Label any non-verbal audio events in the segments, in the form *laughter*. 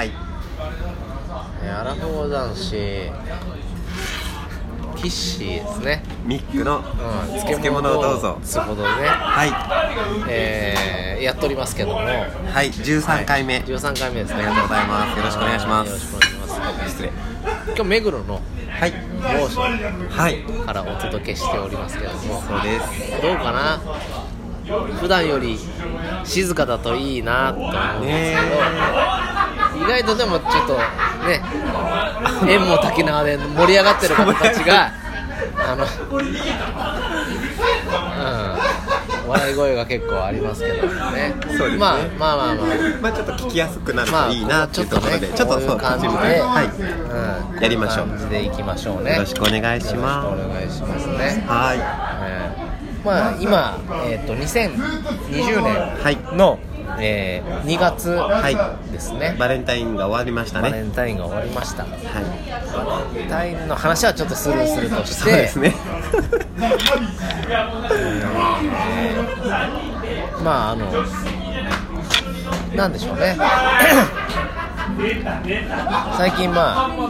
はい。えーアラフォー男子。キッシーですね、ミックのうん、漬物をどうぞつうことでね、はい。えーやっておりますけども。はい13回目、13回目ですね。ありがとうございます。よろしくお願いします。よろしくお願いします。失礼。今日目黒のはい。某所はい。からお届けしておりますけども。そうです。どうかな？普段より静かだといいなと思うんですけど、意外とでもちょっとね縁も滝縄で盛り上がってる方たちがあの、うん、笑い声が結構ありますけどね。そうですね。まあまあまあまあ。まあちょっと聞きやすくなるまあといいなっていうところで、ちょっとねこういう感じで、はい、うん、やりましょう。でいきましょうね。よろしくお願いします。お願いしますね。はい。えーまあ今、えー、と2020はい。年の、えー2月はいですね、バレンタインが終わりましたバねレンタインが終わりました。バはい。レンタインの話はちょっとスルーするとして。そうですね。*laughs* まああのなんでしょうね。*coughs* 最近まあこの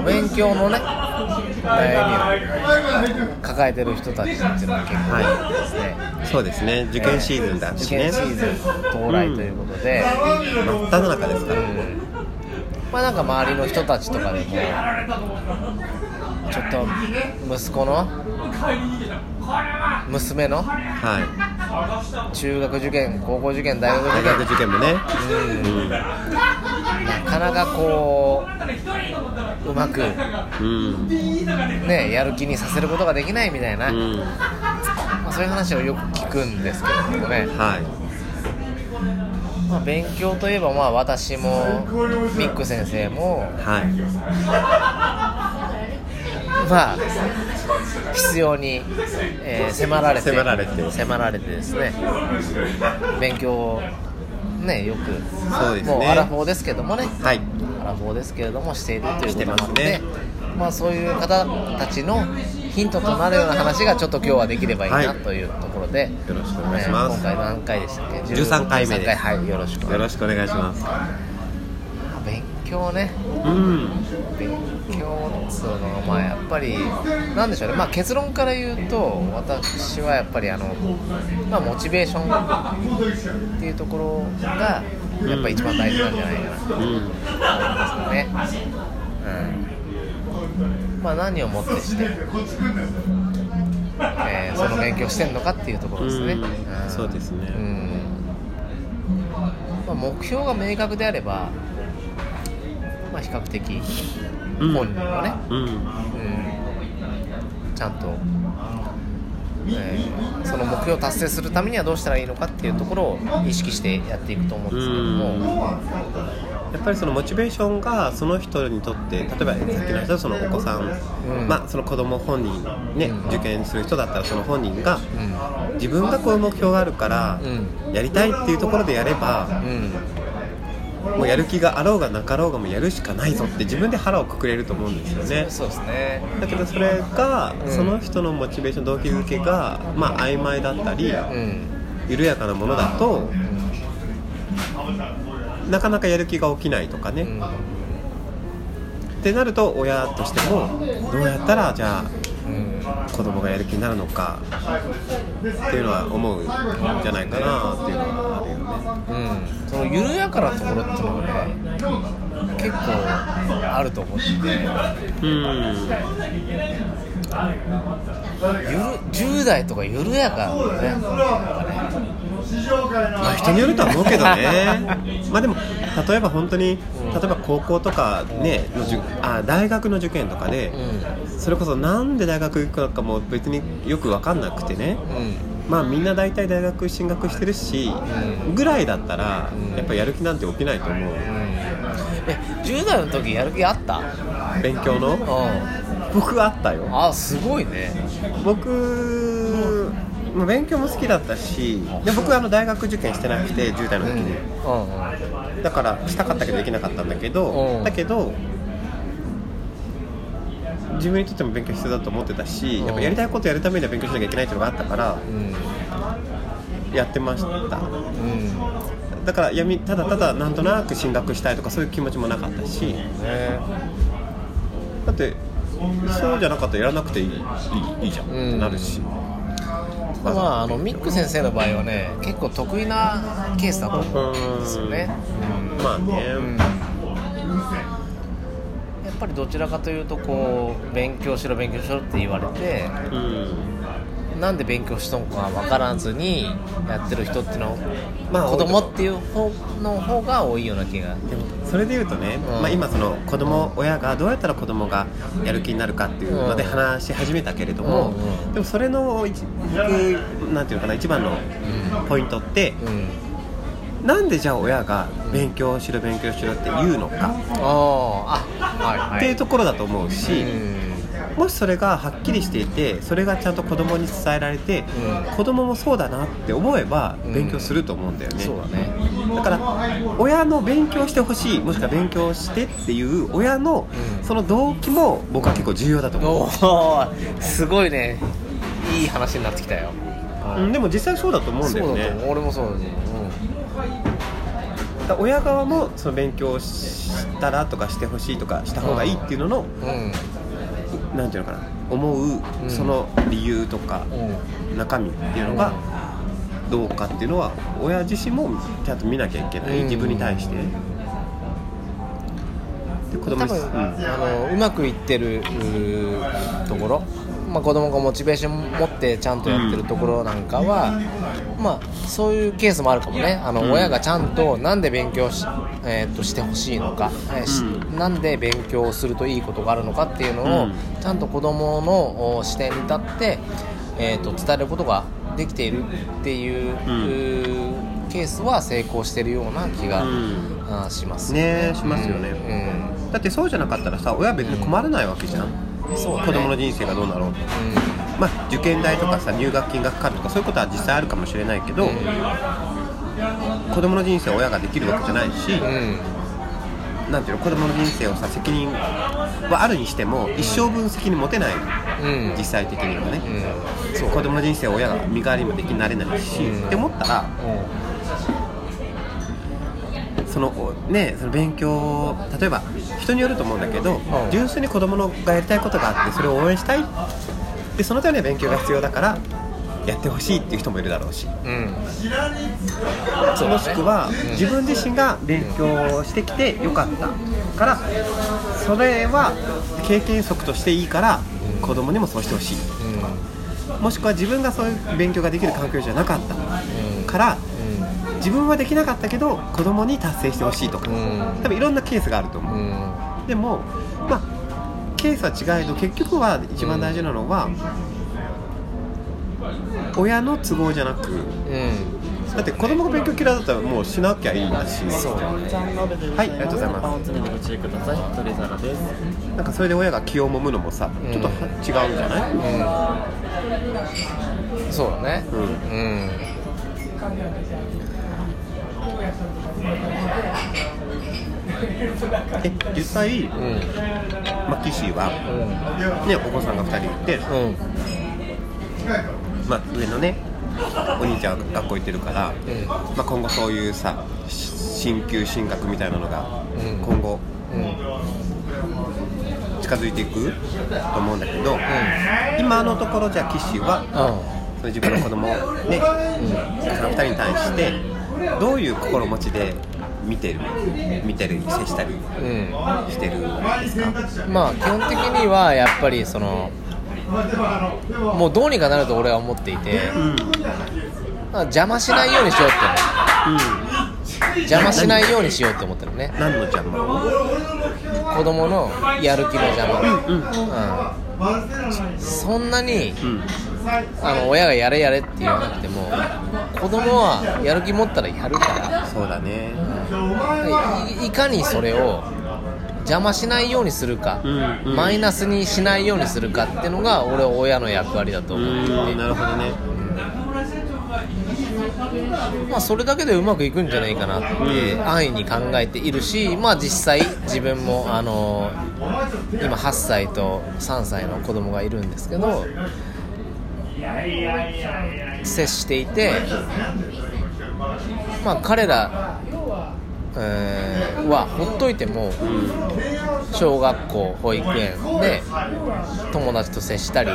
お勉強のね悩みを抱えてる人たちっていうのが結構ですね、そうですね。受験シーズンだ受しね。験シーズン到来ということで、真っ只中ですから。まあなんか周りの人たちとかでもちょっと息子の娘のは中学受験高校受験大学い大受学受験もね。験なかなかこううまくうん。ねやる気にさせることができないみたいな、うん。まあ、そういう話をよく聞くんですけれどもね、はい。まあ、勉強といえばまあ私もミック先生もはい。まあ必要に、えー迫られて迫られて。迫られてですね。勉強をねよくそうですね。もうアラフォーですけどもね。はい。アラフォーですけれどもしているということもあって、してまあそういう方たちのヒントとなるような話がちょっと今日はできればいいなはい。というところで、よろしくお願いします。ね今回何回でしたっけ？13回目です。13はいよろしくお願いしよろしくお願いしますます。勉強ね。うん。勉強っつうのはまあやっぱりなんでしょうね。まあ結論から言うと私はやっぱりあのまあモチベーションっていうところがやっぱ一番大事なんじゃないかな。と思いうん。ますよねうんまあ何をもってして、えーその勉強してんのかっていうところですね、うん。ん。そうですね。うん。まあ、目標が明確であればまあ比較的うん本人はね、うん。うんちゃんと、えーその目標を達成するためにはどうしたらいいのかっていうところを意識してやっていくと思うんですけども、やっぱりそのモチベーションがその人にとって例えばさっきの人はそのお子さん、うん。まあその子供本人ね、うん。受験する人だったらその本人がうん。自分がこういう目標があるからうん。やりたいっていうところでやればうんもうやる気があろうがなかろうがもうやるしかないぞって自分で腹をくくれると思うんですよね。そうですね。だけどそれがうん。その人のモチベーション動機づけがまあ曖昧だったりうん。緩やかなものだとなかなかやる気が起きないとかね、うん。ってなると親としてもどうやったらじゃあうん子供がやる気になるのかっていうのは思うんじゃないかなっていうのはあるよね。うん、その緩やかなところっていうのがね結構あると思っててうん。ゆる10代とか緩やかなんかねまあ人によるとは思うけどね。*laughs* まあでも例えば本当に例えば高校とかねのじゅあ大学の受験とかでそれこそなんで大学行くのかも別によく分かんなくてね。まあみんな大体大学進学してるしうん。ぐらいだったらうん。やっぱやる気なんて起きないと思う。え10代の時やる気あった？勉強の？う僕はあったよ。んあすごいね。僕、まあ、勉強も好きだったしで僕はあの大学受験してなくて10代の時に、うんうん。だからしたかったけどできなかったんだけど、うん。だけど自分にとっても勉強必要だと思ってたし、うん。やっぱやりたいことやるためには勉強しなきゃいけないっていうのがあったから、うん。やってました。うん。だからやみただただなんとなく進学したいとかそういう気持ちもなかったし。ね。だってそうじゃなかったらやらなくていいいいいいじゃん。ってなるし、まああのミック先生の場合はね結構得意なケースだと思うんですよね。まあね、うん。やっぱりどちらかというとこう勉強しろ勉強しろって言われてうんなんで勉強しとんか分からずにやってる人っていうのまあ子供っていう方の方が多いような気が。でもそれで言うとね、うん。まあ、今その子供親がどうやったら子供がやる気になるかっていうのでうん話し始めたけれども、うんうん。でもそれの一なんていうのかな一番のポイントってうん。なんでじゃあ親が勉強しろ勉強しろって言うのかあー。あはいはい。っていうところだと思うし、もしそれがはっきりしていてそれがちゃんと子供に伝えられて、うん。子供もそうだなって思えばうん。勉強すると思うんだよね、そうだね。だから親の勉強してほしいもしくは勉強してっていう親のうん。その動機も僕は結構重要だと思う、おーすごいね。いい話になってきたよ。うん、でも実際そうだと思うんだよね。俺もそうだと思うだから親側もその勉強したらとかしてほしいとかした方がいいっていうのの、うんなんていうのかな思ううん。その理由とかうん。中身っていうのがどうかっていうのは親自身もちゃんと見なきゃいけない、うん。自分に対して。多に分、うん。あのうまくいってるところ、まあ、子供がモチベーション持ってちゃんとやってるところなんかは、まあ、そういうケースもあるかもね。あの、うん。親がちゃんとなんで勉強し,、えー、としてほしいのか、なんで勉強するといいことがあるのかっていうのを、うん。ちゃんと子供のお視点に立って、えー、と伝えることができているっていう,、ケースは成功してるような気が、します。ねしますよね。うん。だってそうじゃなかったらさ親は別に困らないわけじゃん、そうだね。子供の人生がどうなろうと。まあ受験代とかさ入学金がかかるとかそういうことは実際あるかもしれないけど、子供の人生を親ができるわけじゃないし、うん、うんなんていうの子供の人生をさ責任はあるにしても一生分責任持てない。うん。実際的にはね、うん。そう子供の人生を親が身代わりもできなれないし、うん。って思ったらそのねその勉強例えば人によると思うんだけど、ん。純粋に子供のがやりたいことがあってそれを応援したい。でそのためには勉強が必要だからやってほしいっていう人もいるだろうし。うん。うんもしくは自分自身が勉強してきてよかったからそれは経験則としていいから子供にもそうしてほしいもしくは自分がそういう勉強ができる環境じゃなかったから自分はできなかったけど子供に達成してほしいとか。うん。多分いろんなケースがあると思う。うん。でもまあケースは違えど結局は一番大事なのは、親の都合じゃなくうん。だって子供が勉強嫌いだったらもうしなきゃいいんだし。はいありがとうございます。なんかそれで親が気をもむのもさ、うん。ちょっとは違うんじゃない、うん。そうだね。うん。うんえ実際、うん。まあ、岸は、ね、お子さんが2人いて、うん。まあ、上のねお兄ちゃんは学校行ってるから、うん。まあ、今後そういうさし進級進学みたいなのがうん。今後うん。近づいていくと思うんだけど、今のところじゃあ岸はその自分の子供をね、その2人に対してどういう心持ちで見てる？見てる接したりうんしてるんですか？まあ基本的にはやっぱりそのもうどうにかなると俺は思っていて、うん。まあ邪魔しないようにしようって邪魔しないようにしようって思ってるね。何の邪魔？子供のやる気の邪魔、うん。うん。そんなにうん。あの親がやれやれって言わなくても子供はやる気持ったらやるかそうだね。らい。いかにそれを邪魔しないようにするか、うんうん。マイナスにしないようにするかっていうのが俺は親の役割だとう思っていてんなるほどね。まあ、それだけでうまくいくんじゃないかなって安易に考えているし、まあ、実際自分もあの今8歳と3歳の子供がいるんですけど接していてまあ彼ら、えーはほっといても小学校保育園で友達と接したり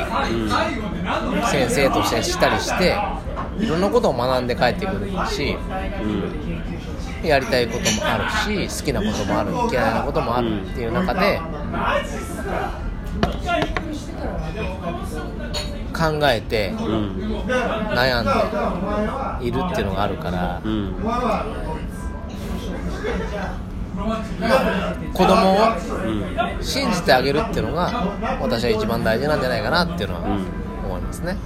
先生と接したりしていろんなことを学んで帰ってくるしやりたいこともあるし好きなこともある嫌いなこともあるっていう中で考えてうん悩んでいるっていうのがあるからうん子供をうん信じてあげるっていうのが私は一番大事なんじゃないかなっていうのはうん思いますね。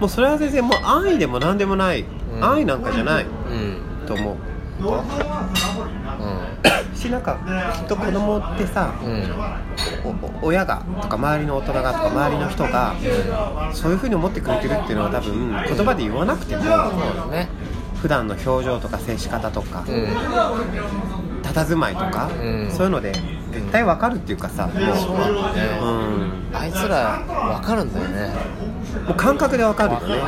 もうそれは全然もう安易でも何でもない、ん。安易なんかじゃないうんと思う。うしなんかきっと子供ってさ親がとか周りの大人がとか周りの人がそういうふうに思ってくれてるっていうのは多分言葉で言わなくてもそうね。普段の表情とか接し方とかうん。佇まいとか、うん。そういうので絶対わかるっていうかさもうね。うん。あいつら分かるんだよね。もう感覚でわかるよね。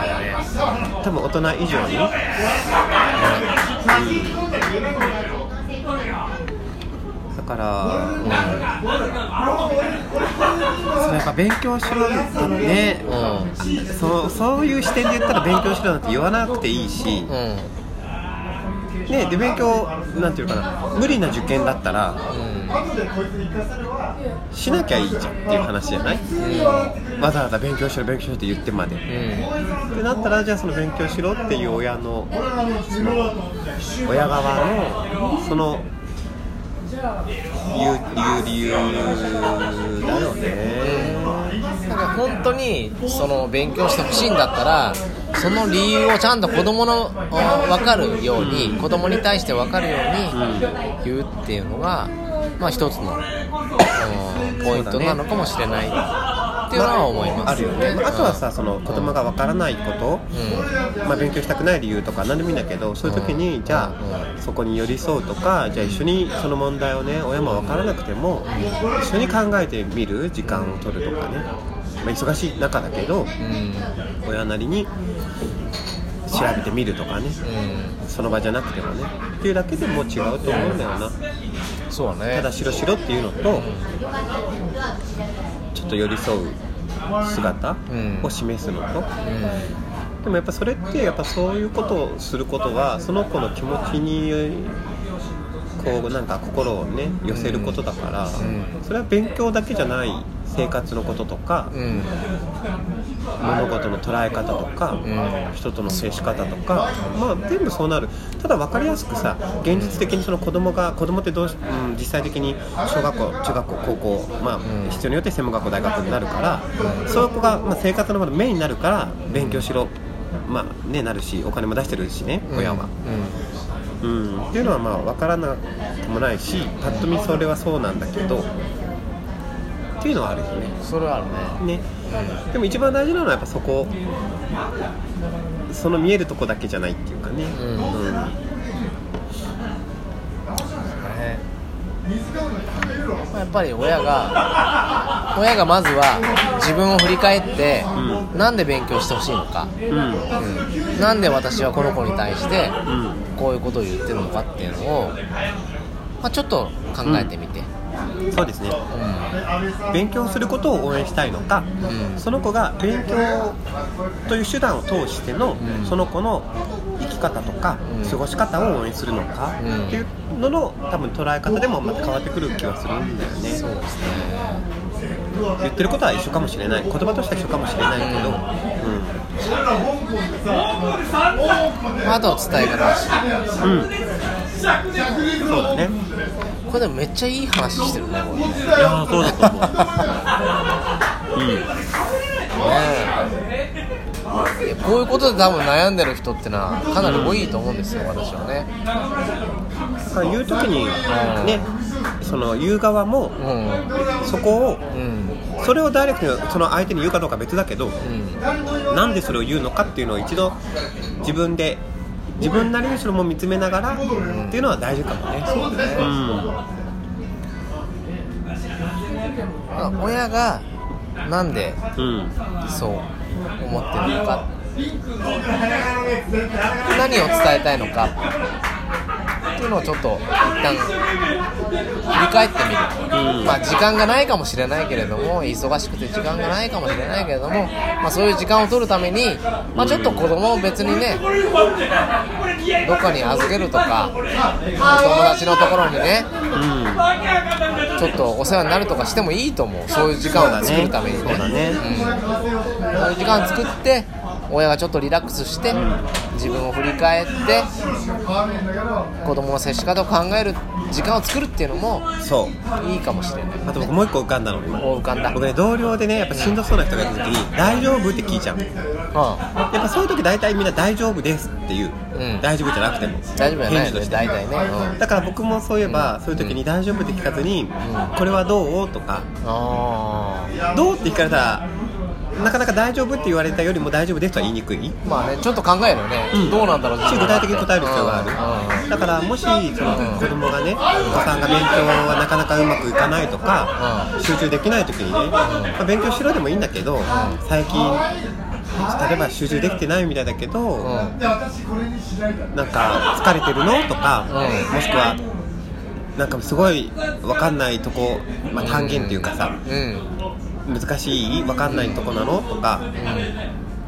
多分大人以上に、だから、それやっぱ勉強しろってね、うそうそういう視点で言ったら勉強しろなんて言わなくていいし、んうん。ね、で勉強なんていうのかな。無理な受験だったらしなきゃいいじゃんっていう話じゃない、わざわざ勉強しろ勉強しろって言ってまで、うん。ってなったらじゃあその勉強しろっていう親の親側のそのいう理由だよね。だから本当にその勉強してほしいんだったらその理由をちゃんと子供の分かるように子供に対して分かるように言うっていうのがまあ一つのポイントなのかもしれない。っていうのは思います。あるよね、まああとはさその子供がわからないこと、まあ、勉強したくない理由とか何でもいいんだけどそういう時にじゃあそこに寄り添うとかじゃあ一緒にその問題をね親もわからなくても一緒に考えてみる時間を取るとかね、まあ、忙しい中だけどうん。うん親なりに調べてみるとかね。うん。その場じゃなくてもね。っていうだけでも違うと思うんだよな。そうだね。ただ白白っていうのとちょっと寄り添う姿うん。を示すのと、うでもやっぱそれってやっぱそういうことをすることはその子の気持ちにこうなんか心をね寄せることだから、ん。それは勉強だけじゃない生活のこととか、んうん。物事の捉え方とか、ん。人との接し方とか、まあ、全部そうなる。ただ分かりやすくさ現実的にその子供が子供ってどうし、うん、実際的に小学校中学校高校、まあん。必要によって専門学校大学になるから、そういう子が、まあ、生活の場でメインになるから勉強しろ、まあね、なるしお金も出してるしね親は。うん、っていうのはまあ分からなくもないしぱっと見それはそうなんだけどっていうのはあるよね。うんそれはあるね。ね、でも一番大事なのはやっぱそこ。その見えるとこだけじゃないっていうかね、うん。うん。ね。やっぱり親が親がまずは自分を振り返って、なんで勉強してほしいのか、うんうん。なんで私はこの子に対してうん。こういうことを言ってるのかっていうのを、まあ、ちょっと考えてみて、そうですね。う勉強することを応援したいのか、うん。その子が勉強という手段を通しての、うん。その子の生き方とか、うん。過ごし方を応援するのか、うん。っていうのの多分捉え方でもまた変わってくる気はするんだよね。んそうですね。言ってることは一緒かもしれない。言葉としては一緒かもしれないけど、まあ、あとは伝え方。うん、そうだねこれでもめっちゃいい話してるねこれねいやーそうだと思う。うん。ね。えいやこういうことで多分悩んでる人ってのはかなり多いと思うんですよ私はね。言う時にね、その言う側もうそこをんうん。それをダイレクトにその相手に言うかどうかは別だけど、うん。なんでそれを言うのかっていうのを一度自分で自分なりにそれも見つめながらっていうのは大事かもね。そうね。まあ親がなんでうん。うん。そう思ってるのか何を伝えたいのかっていうのをちょっと一旦振り返ってみる、うん。まあ時間がないかもしれないけれども忙しくて時間がないかもしれないけれども、まあ、そういう時間を取るために、まあ、ちょっと子供を別にねどっかに預けるとか友達のところにねうん。ちょっとお世話になるとかしてもいいと思う。そういう時間を作るためにね。そうだね。うん、そういう時間作って親がちょっとリラックスして自分を振り返って子供の接し方を考える時間を作るっていうのもそう。いいかもしれない。あと僕もう一個浮かんだの。浮かんだ。僕ね同僚でねやっぱしんどそうな人がいた時に「大丈夫?」って聞いちゃうやっうぱそういう時大体みんな「大丈夫です」っていう、うん。大丈夫じゃなくても。大丈夫じゃないよね大体ね、うん、だから僕もそういえば、そういう時に「大丈夫?」って聞かずに「これはどう?」とか。あ「どう?」って聞かれたらなかなか大丈夫って言われたよりも大丈夫ですとは言いにくい。ーまあねちょっと考えるよね、うん。どうなんだろうし具体的に答える必要がある、だからもしその子供がねお子さんが勉強はなかなかうまくいかないとか、集中できない時にね、まあ、勉強しろでもいいんだけど、最近例えば集中できてないみたいだけど、うん。なんか疲れてるのとか、うん。もしくはなんかすごい分かんないとこ、まあ、単元っていうかさ、うん難しい？分かんないとこなの？とか、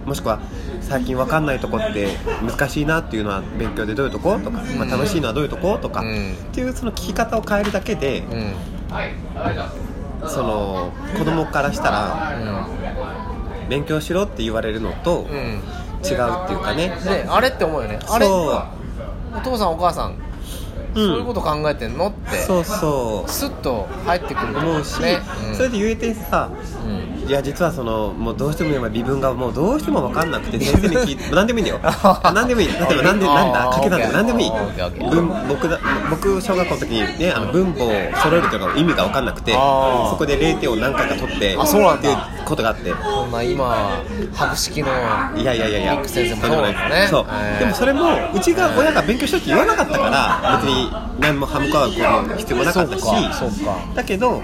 もしくは最近分かんないとこって難しいなっていうのは勉強でどういうとことか、まあ、楽しいのはどういうとことか、うん。っていうその聞き方を変えるだけで、うん。その子供からしたら勉強しろって言われるのと違うっていうかね、ねあれって思うよね。あれ？そお父さんお母さん、う、そういうこと考えてんのって。そうそう。スッと入ってくる思うし、ねうん。それで言えてさうん。いや実はそのもうどうしても今微分がもうどうしても分かんなくて先生に聞いて *laughs* 何でもいいんだよ。何でもいい。例えば何でなんだかけ算とか何でもいい。文僕だ僕小学校の時にねあの分母を揃えるというのが意味が分かんなくてそこで0点を何回か取ってあそうなんだことがあって。そんな今博識のいやいやいやいや。先生もそうなんだね。そう。へーでもそれもうちが親が勉強しろって言わなかったから別に何も歯向かうことも必要もなかったし。だけど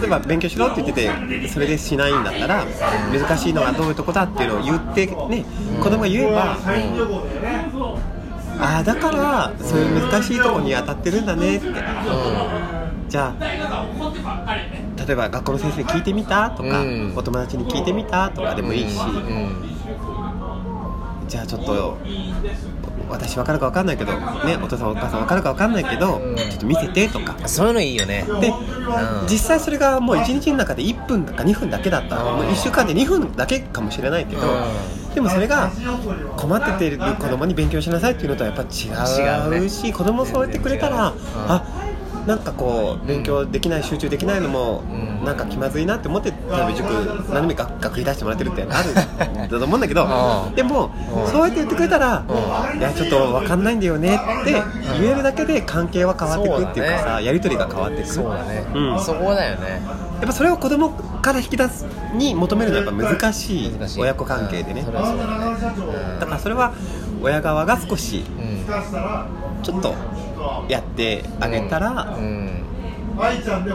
例えば勉強しろって言っててそれでしないんだったら難しいのはどういうとこだっていうのを言ってね子供が言えばああだからそういう難しいとこに当たってるんだねってじゃあ例えば学校の先生に聞いてみた？とか、うん。お友達に聞いてみた？とかでもいいし、うん。じゃあちょっと私分かるか分かんないけどねお父さんお母さん分かるか分かんないけど、うん。ちょっと見せてとか。そういうのいいよね。で、ん。実際それがもう1日の中で1分か2分だけだったら、うん。もう1週間で2分だけかもしれないけど、うでもそれが困ってている子供に勉強しなさいっていうのとはやっぱ違違うね。うし子供そうやってくれたら、あなんかこう勉強できない集中できないのも、うん。なんか気まずいなって思って例えば塾何でも学学費出してもらってるってあるん。だと思うんだけどうん。でもうん。そうやって言ってくれたらういやちょっと分かんないんだよねって言えるだけで関係は変わっていくっていうかさやり取りが変わっていく。そうだね、うん。そこだよね。やっぱそれを子供から引き出すに求めるのはやっぱ難しい親子関係でね。だからそれは親側が少しうん。ちょっとやってあげたらうん、うん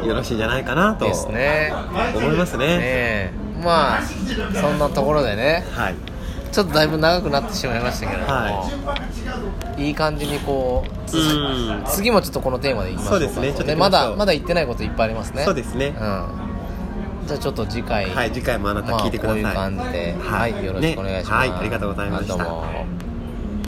よろしいんじゃないかなとですね。思いますね。ねえ。まあそんなところでね。はい。ちょっとだいぶ長くなってしまいましたけれども、、はい。い感じにこうつうん。次もちょっとこのテーマでいきましょうか。そうですね。ちょっとまだまだ言ってないこといっぱいありますね。そうですね。うん、じゃあちょっと次回。はい次回もあなた聞いてください。まあ、こういう感じで。ははいい、よろしくお願いします、ね。はいありがとうございました